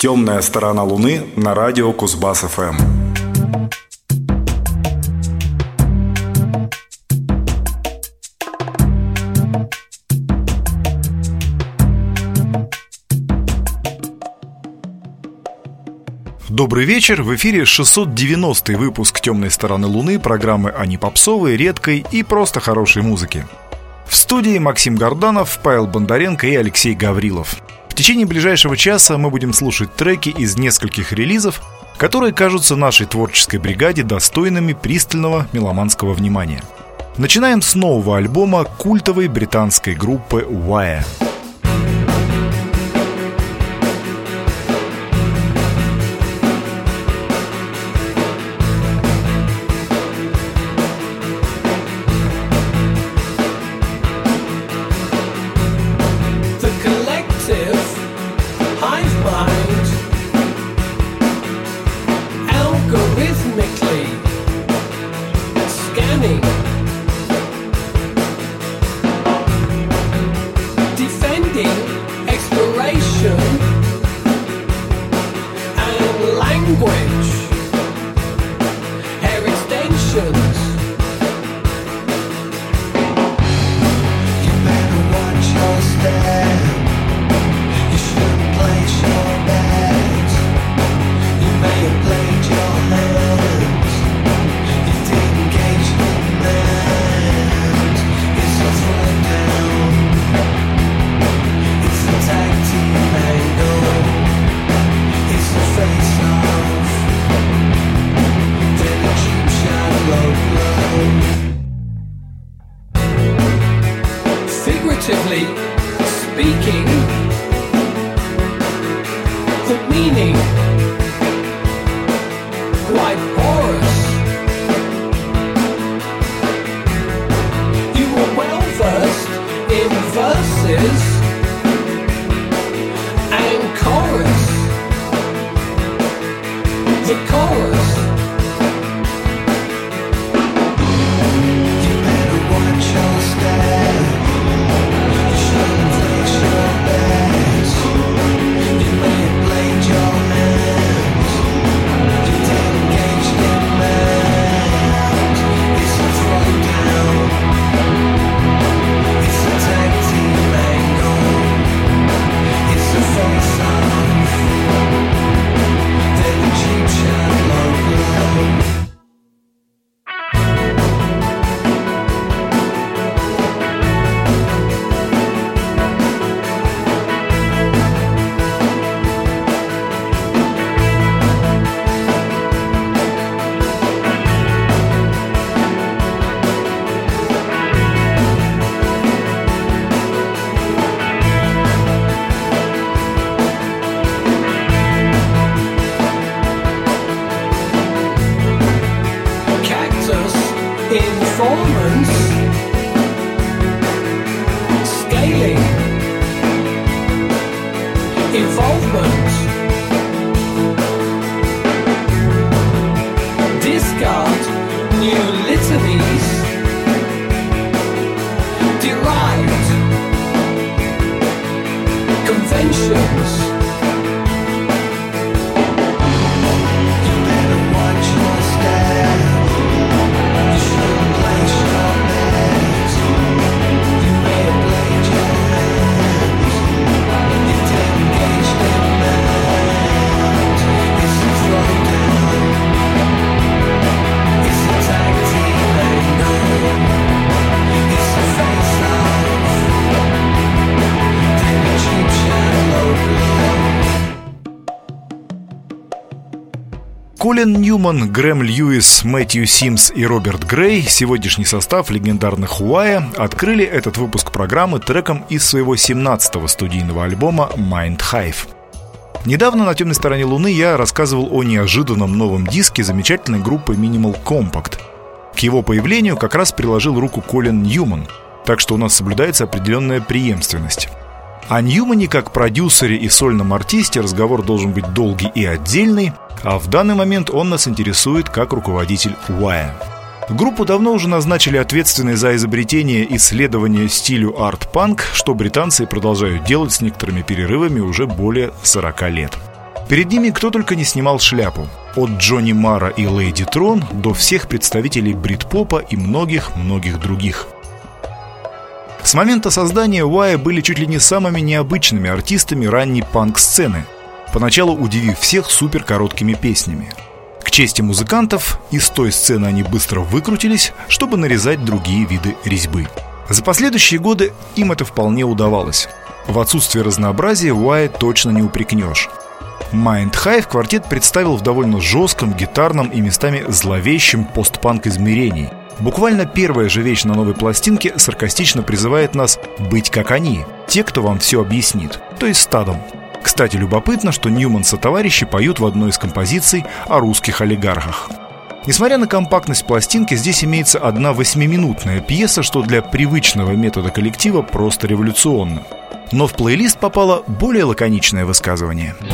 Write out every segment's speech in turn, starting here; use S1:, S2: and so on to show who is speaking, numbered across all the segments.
S1: Темная сторона Луны на радио Кузбасс ФМ.
S2: Добрый вечер, в эфире 690 выпуск «Темной стороны Луны» программы о непопсовой, редкой и просто хорошей музыке. В студии Максим Горданов, Павел Бондаренко и Алексей Гаврилов. Течение ближайшего часа мы будем слушать треки из нескольких релизов, которые кажутся нашей творческой бригаде достойными пристального меломанского внимания. Начинаем с нового альбома культовой британской группы Wire. Колин Ньюман, Грэм Льюис, Мэтью Симс и Роберт Грей, сегодняшний состав легендарных Хуая, открыли этот выпуск программы треком из своего 17-го студийного альбома Mind Hive. Недавно на темной стороне Луны я рассказывал о неожиданном новом диске замечательной группы Minimal Compact. К его появлению как раз приложил руку Колин Ньюман, так что у нас соблюдается определенная преемственность. О Ньюмане как продюсере и сольном артисте разговор должен быть долгий и отдельный, а в данный момент он нас интересует как руководитель Wire. Группу давно уже назначили ответственной за изобретение исследования стилю арт-панк, что британцы продолжают делать с некоторыми перерывами уже более 40 лет.
S1: Перед ними кто только не снимал шляпу. От Джонни Мара и Лейди Трон до всех представителей брит-попа и многих-многих других. С момента создания Уая были чуть ли не самыми необычными артистами ранней панк-сцены, поначалу удивив всех супер короткими песнями. К чести музыкантов, из той сцены они быстро выкрутились, чтобы нарезать другие виды резьбы. За последующие годы им это вполне удавалось. В отсутствие разнообразия Уай точно не упрекнешь. Mind Hive квартет представил в довольно жестком, гитарном и местами зловещем постпанк измерении. Буквально первая же вещь на новой пластинке саркастично призывает нас быть как они, те, кто вам все объяснит, то есть стадом. Кстати, любопытно, что Ньюман со товарищи поют в одной из композиций о русских олигархах. Несмотря на компактность пластинки, здесь имеется одна восьмиминутная пьеса, что для привычного метода коллектива просто революционно. Но в плейлист попало более лаконичное высказывание –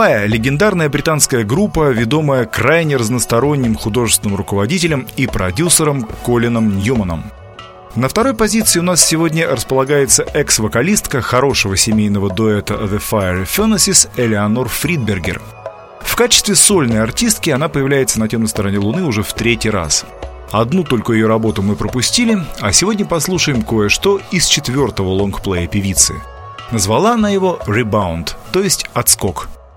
S1: Wire – легендарная британская группа, ведомая крайне разносторонним художественным руководителем и продюсером Колином Ньюманом. На второй позиции у нас сегодня располагается экс-вокалистка хорошего семейного дуэта The Fire Furnaces Элеонор Фридбергер. В качестве сольной артистки она появляется на темной стороне Луны уже в третий раз. Одну только ее работу мы пропустили, а сегодня послушаем кое-что из четвертого лонгплея певицы. Назвала она его «Rebound», то есть «отскок».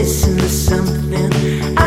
S1: Listen to something.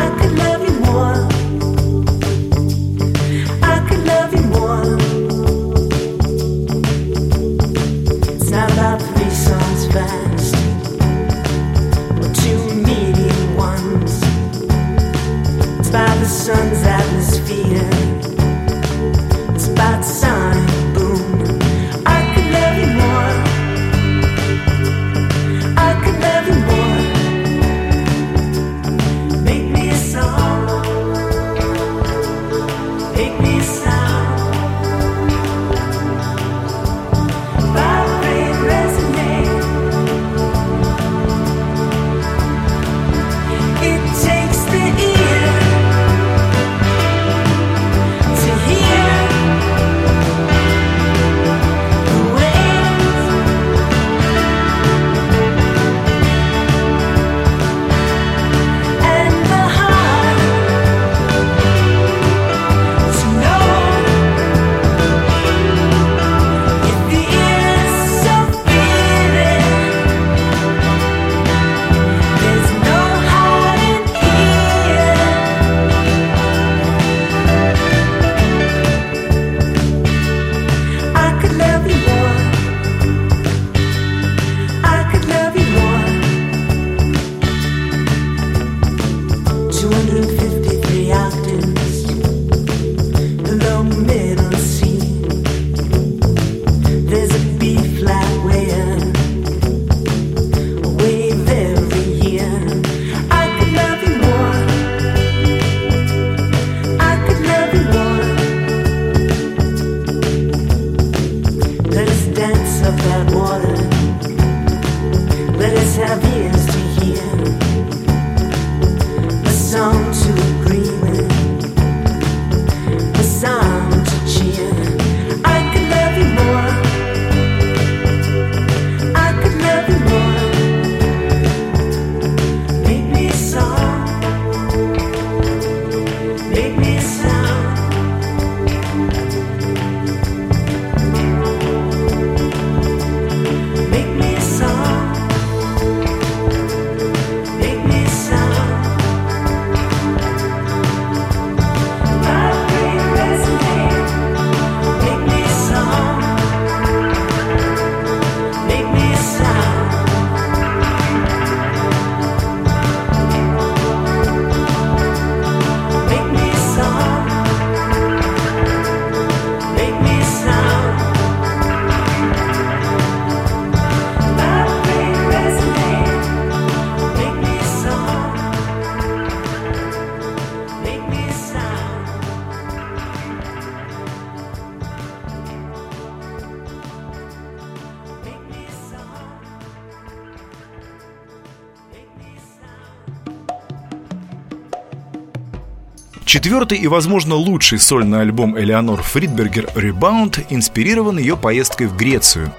S1: Четвертый и, возможно, лучший сольный альбом Элеонор Фридбергер «Rebound» инспирирован ее поездкой в Грецию.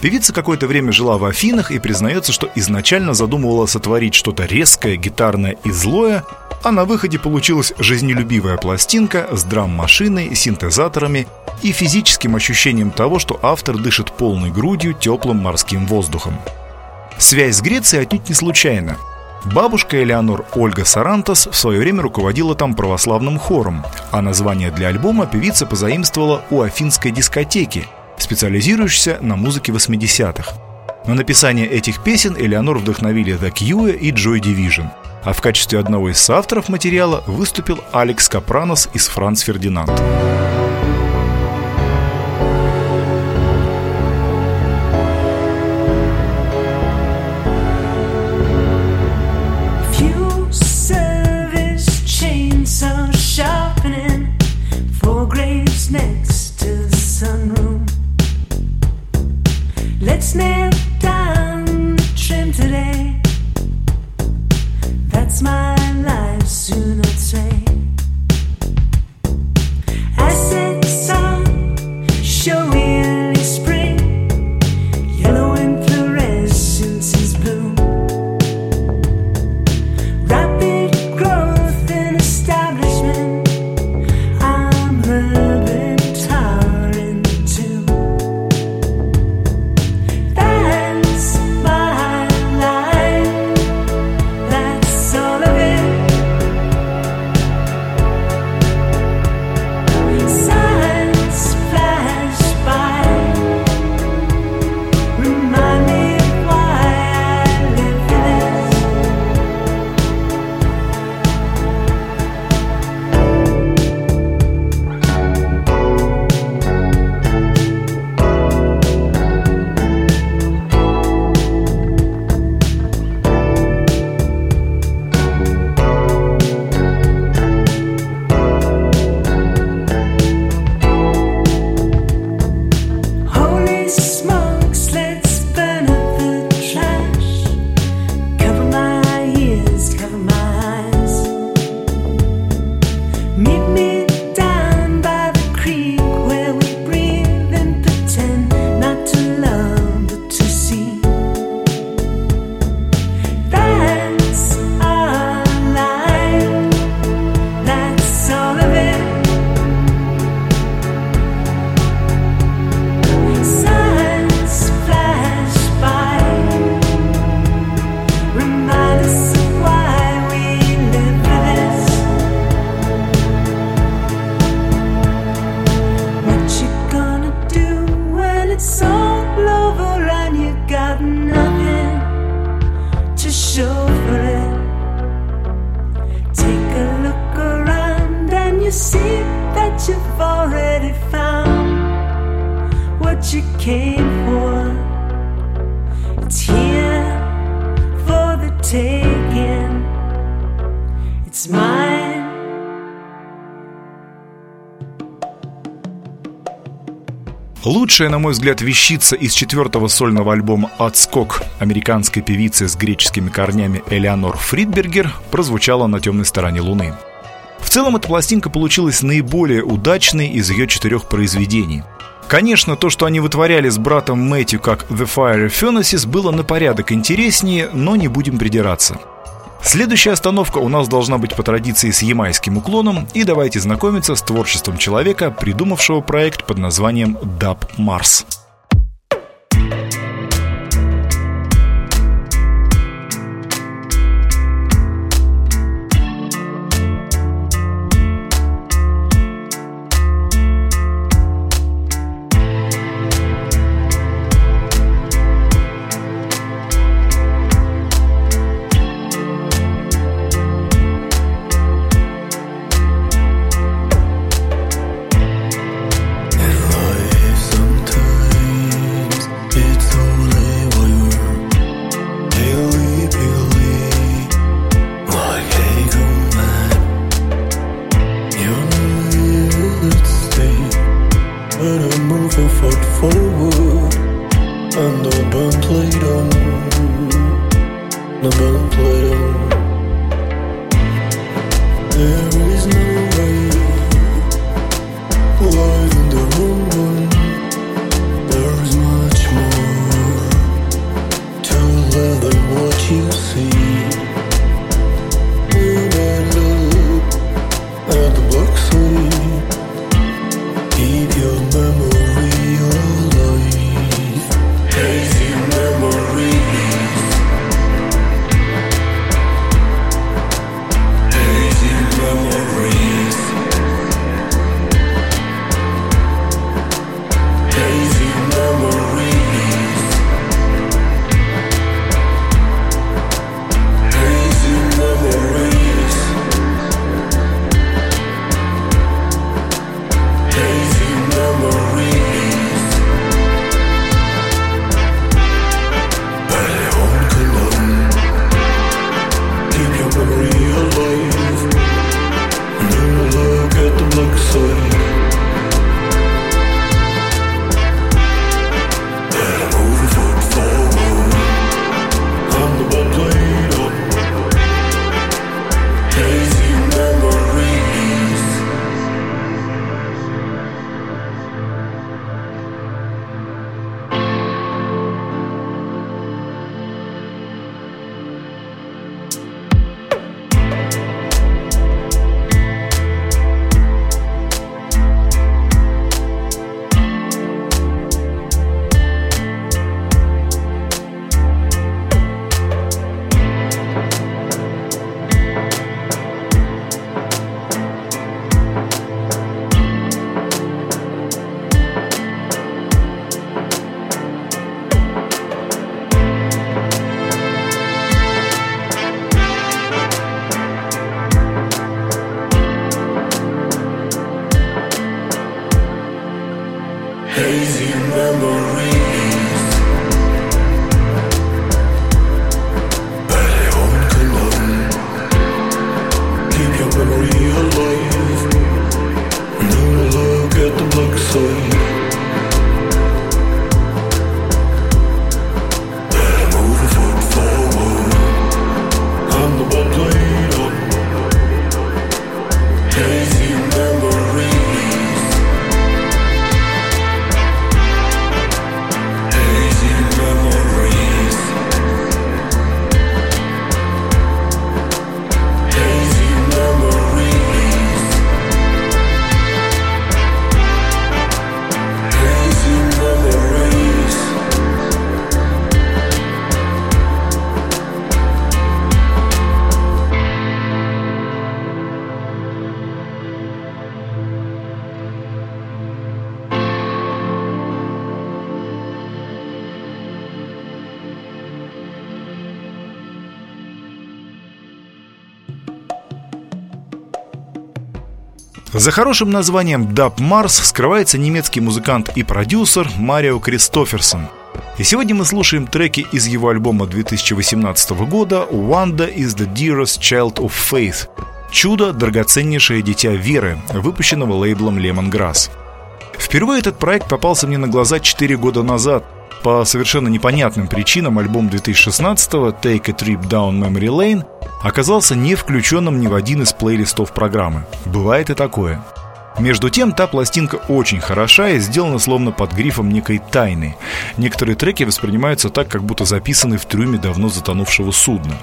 S1: Певица какое-то время жила в Афинах и признается, что изначально задумывала сотворить что-то резкое, гитарное и злое, а на выходе получилась жизнелюбивая пластинка с драм-машиной, синтезаторами и физическим ощущением того, что автор дышит полной грудью теплым морским воздухом. Связь с Грецией отнюдь не случайна – Бабушка Элеонор Ольга Сарантос в свое время руководила там православным хором, а название для альбома певица позаимствовала у афинской дискотеки, специализирующейся на музыке 80-х. На написание этих песен Элеонор вдохновили The Cure и Joy Division, а в качестве одного из соавторов материала выступил Алекс Капранос из Франц Фердинанд.
S3: Лучшая, на мой взгляд, вещица из четвертого сольного альбома «Отскок» американской певицы с греческими корнями Элеонор Фридбергер прозвучала на темной стороне Луны. В целом эта пластинка получилась наиболее удачной из ее четырех произведений. Конечно, то, что они вытворяли с братом Мэтью как The Fire Furnaces, было на порядок интереснее, но не будем придираться – Следующая остановка у нас должна быть по традиции с ямайским уклоном, и давайте знакомиться с творчеством человека, придумавшего проект под названием Dub Mars.
S4: За хорошим названием Dub Mars скрывается немецкий музыкант и продюсер Марио Кристоферсон. И сегодня мы слушаем треки из его альбома 2018 года «Wanda is the dearest child of faith» «Чудо – драгоценнейшее дитя веры», выпущенного лейблом Lemongrass. Впервые этот проект попался мне на глаза 4 года назад. По совершенно непонятным причинам альбом 2016-го «Take a Trip Down Memory Lane» оказался не включенным ни в один из плейлистов программы. Бывает и такое. Между тем, та пластинка очень хороша и сделана словно под грифом некой тайны. Некоторые треки воспринимаются так, как будто записаны в трюме давно затонувшего судна.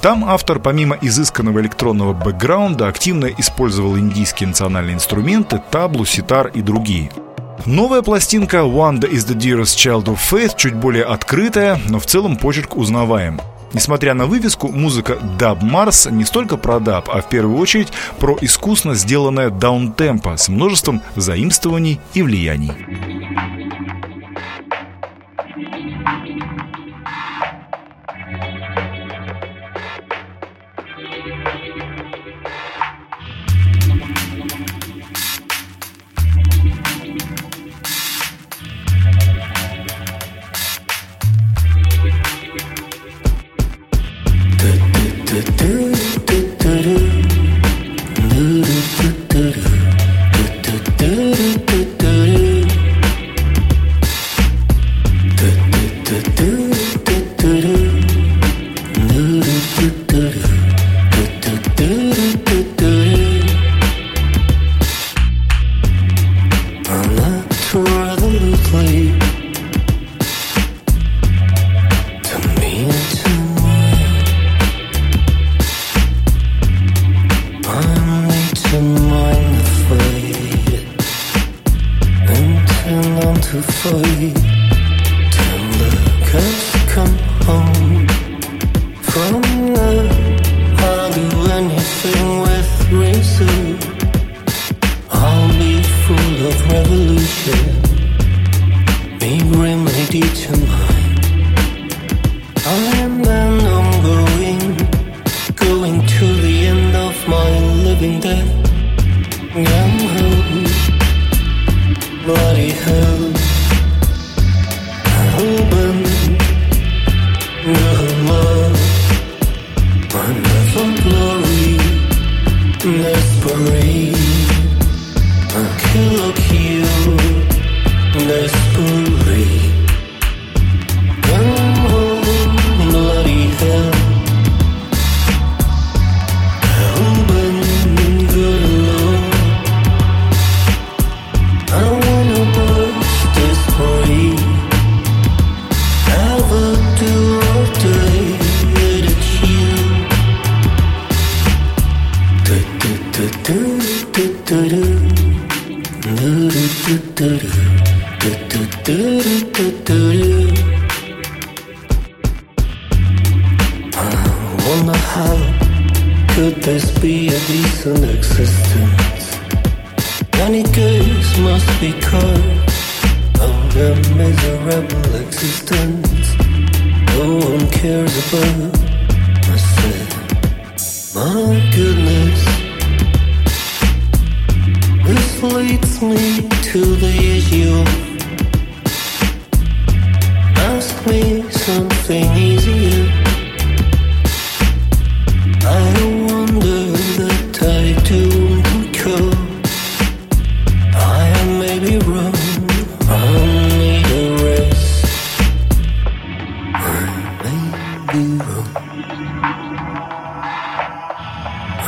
S4: Там автор, помимо изысканного электронного бэкграунда, активно использовал индийские национальные инструменты, таблу, ситар и другие. Новая пластинка «Wanda is the dearest child of faith» чуть более открытая, но в целом почерк узнаваем. Несмотря на вывеску, музыка Dub Mars не столько про даб, а в первую очередь про искусно сделанное даунтемпо с множеством заимствований и влияний.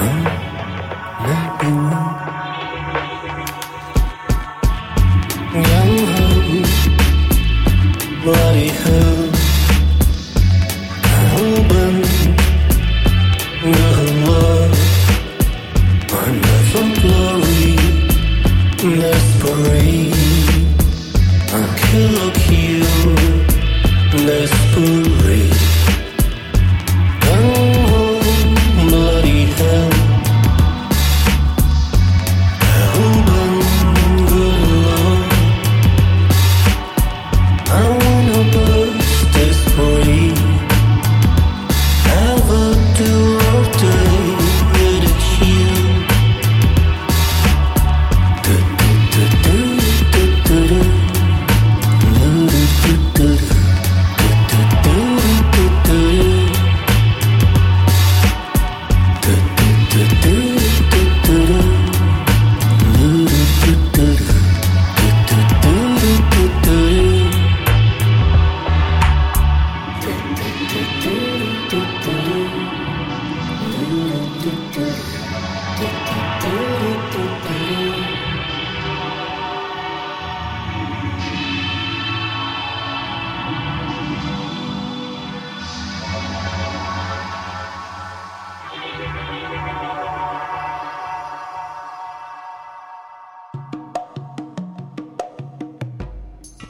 S5: room.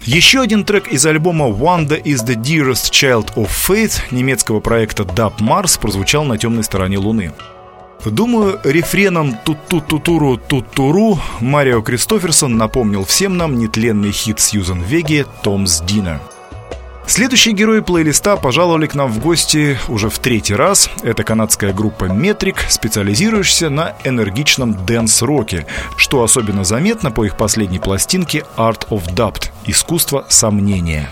S6: Еще один трек из альбома Wonder is the Dearest Child of Faith немецкого проекта Dub Mars прозвучал на темной стороне Луны. Думаю, рефреном «Тут-ту-ту-туру тут-туру» Марио Кристоферсон напомнил всем нам нетленный хит Сьюзан Веги «Tom's Diner». Следующие герои плейлиста пожаловали к нам в гости уже в третий раз. Это канадская группа Metric, специализирующаяся на энергичном дэнс-роке, что особенно заметно по их последней пластинке Art of Doubt – искусство сомнения.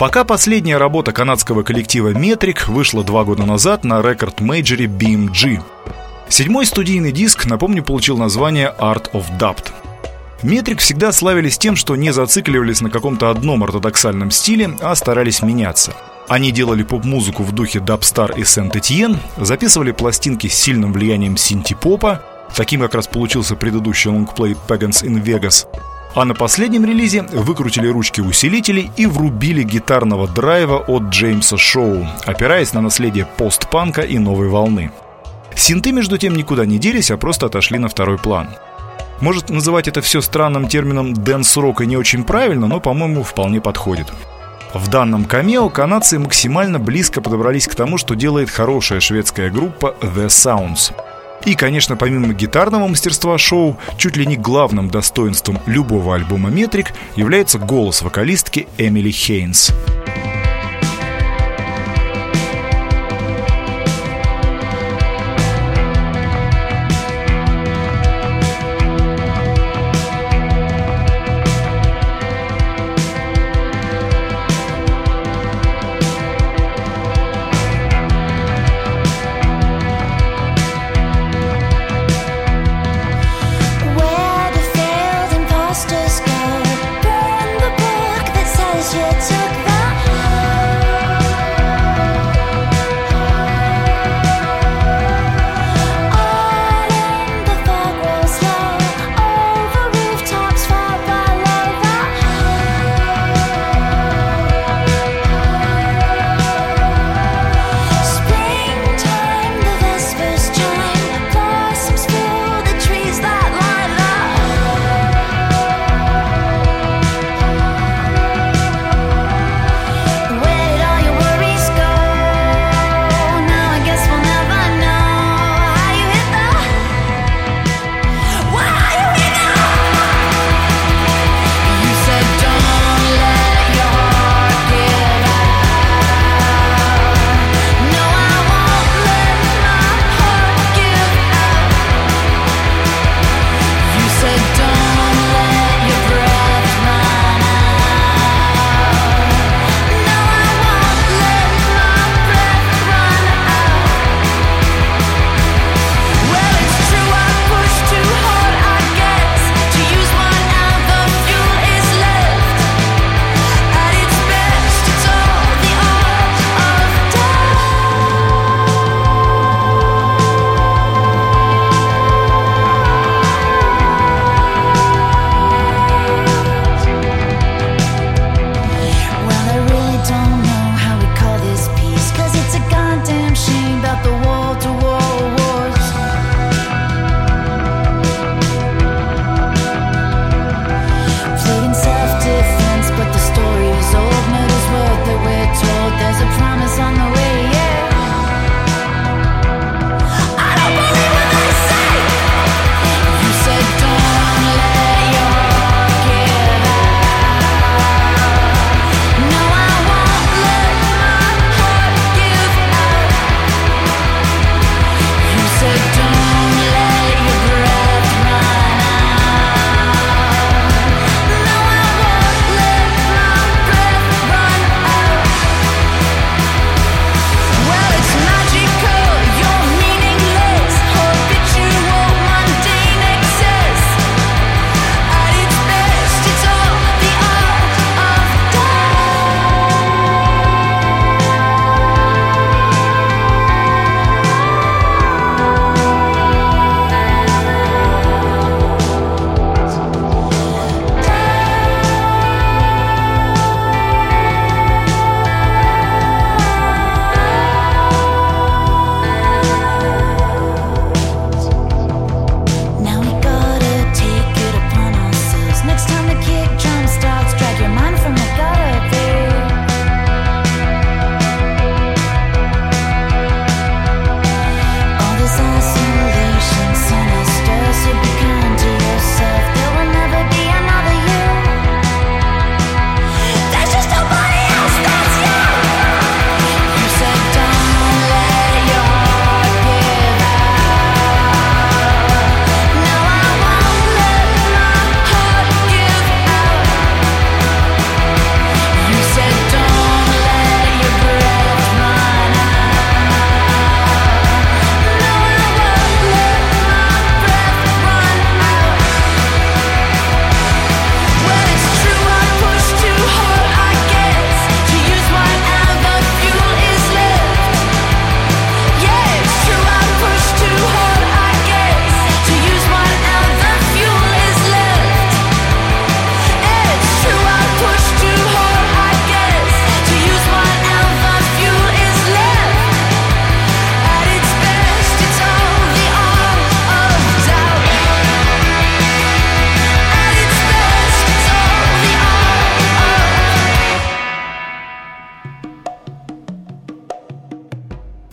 S6: Пока последняя работа канадского коллектива Metric вышла два года назад на рекорд-мейджоре BMG. Седьмой студийный диск, напомню, получил название Art of Doubt.
S1: Metric всегда славились тем, что не зацикливались на каком-то одном ортодоксальном стиле, а старались меняться. Они делали поп-музыку в духе Dubstar и Saint Etienne, записывали пластинки с сильным влиянием синти-попа, таким как раз получился предыдущий лонгплей Pagans in Vegas, а на последнем релизе выкрутили ручки усилителей и врубили гитарного драйва от Джеймса Шоу, опираясь на наследие постпанка и новой волны. Синты, между тем, никуда не делись, а просто отошли на второй план. Может, называть это все странным термином «дэнс-рок» и не очень правильно, но, по-моему, вполне подходит. В данном камео канадцы максимально близко подобрались к тому, что делает хорошая шведская группа The Sounds – и, конечно, помимо гитарного мастерства шоу, чуть ли не главным достоинством любого альбома «Метрик» является голос вокалистки Эмили Хейнс.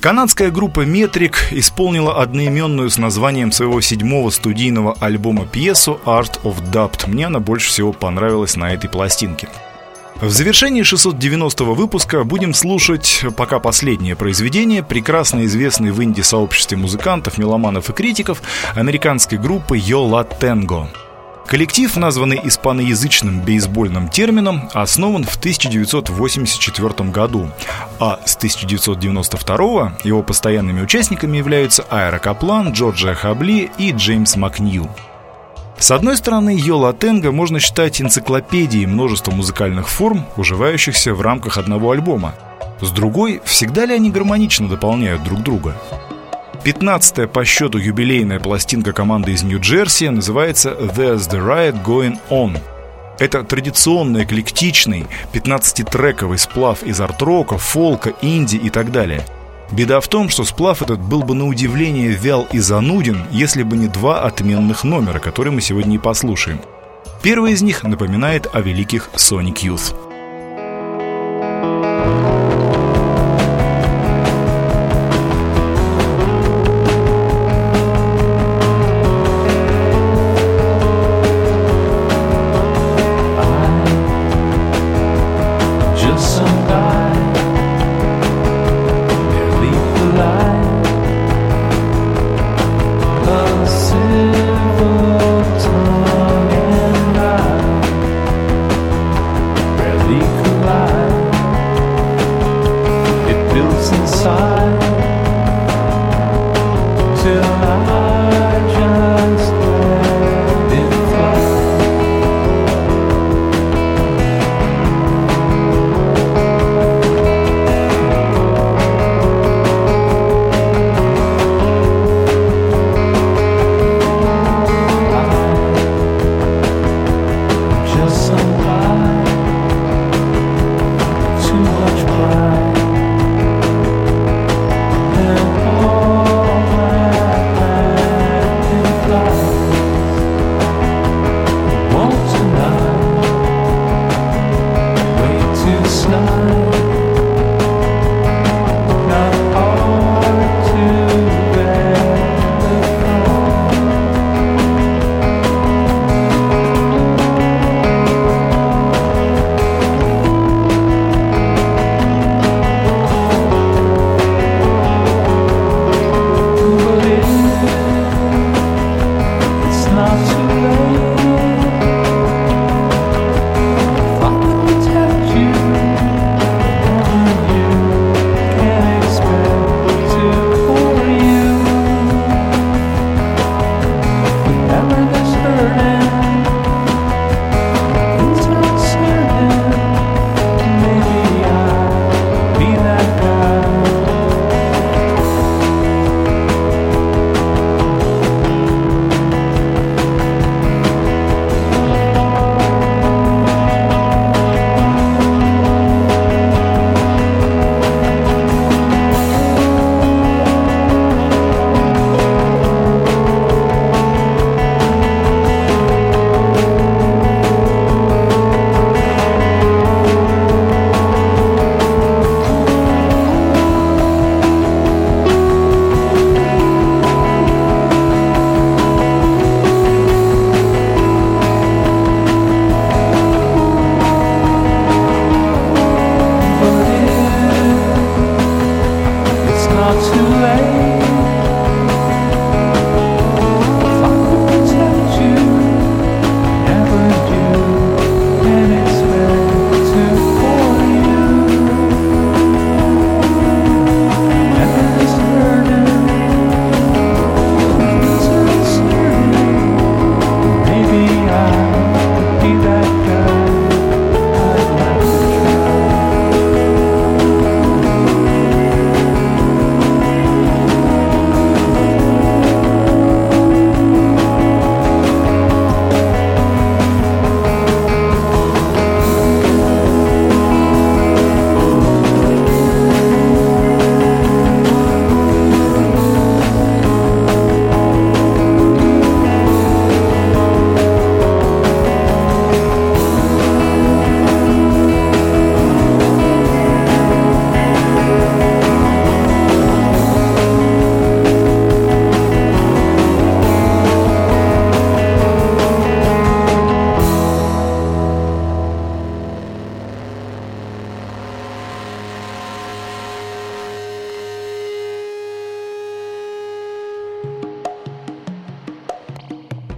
S1: Канадская группа Metric исполнила одноименную с названием своего седьмого студийного альбома пьесу Art of Dubt. Мне она больше всего понравилась на этой пластинке. В завершении 690 выпуска будем слушать пока последнее произведение прекрасно известной в инди-сообществе музыкантов, меломанов и критиков американской группы Йола Тенго. Коллектив, названный испаноязычным бейсбольным термином, основан в 1984 году, а с 1992 его постоянными участниками являются Айра Каплан, Джорджия Хабли и Джеймс Макнью. С одной стороны, Йола Тенга можно считать энциклопедией множества музыкальных форм, уживающихся в рамках одного альбома. С другой, всегда ли они гармонично дополняют друг друга? 15 по счету юбилейная пластинка команды из Нью-Джерси называется «There's the Riot Going On». Это традиционный, эклектичный, 15-трековый сплав из арт-рока, фолка, инди и так далее. Беда в том, что сплав этот был бы на удивление вял и зануден, если бы не два отменных номера, которые мы сегодня и послушаем. Первый из них напоминает о великих Sonic Youth.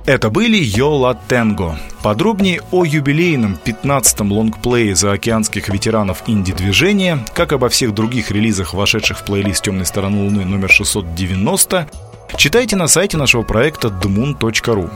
S1: Это были Йола Тенго. Подробнее о юбилейном 15-м лонгплее заокеанских ветеранов инди-движения, как обо всех других релизах, вошедших в плейлист «Темной стороны Луны» номер 690, читайте на сайте нашего проекта dmoon.ru.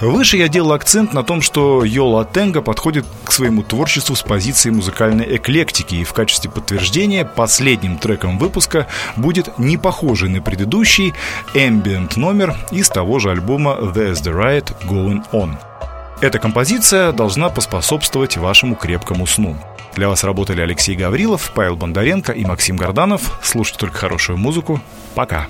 S1: Выше я делал акцент на том, что Йола Тенга подходит к своему творчеству с позиции музыкальной эклектики, и в качестве подтверждения последним треком выпуска будет не похожий на предыдущий ambient номер из того же альбома There's the Riot Going On. Эта композиция должна поспособствовать вашему крепкому сну. Для вас работали Алексей Гаврилов, Павел Бондаренко и Максим Горданов. Слушайте только хорошую музыку. Пока.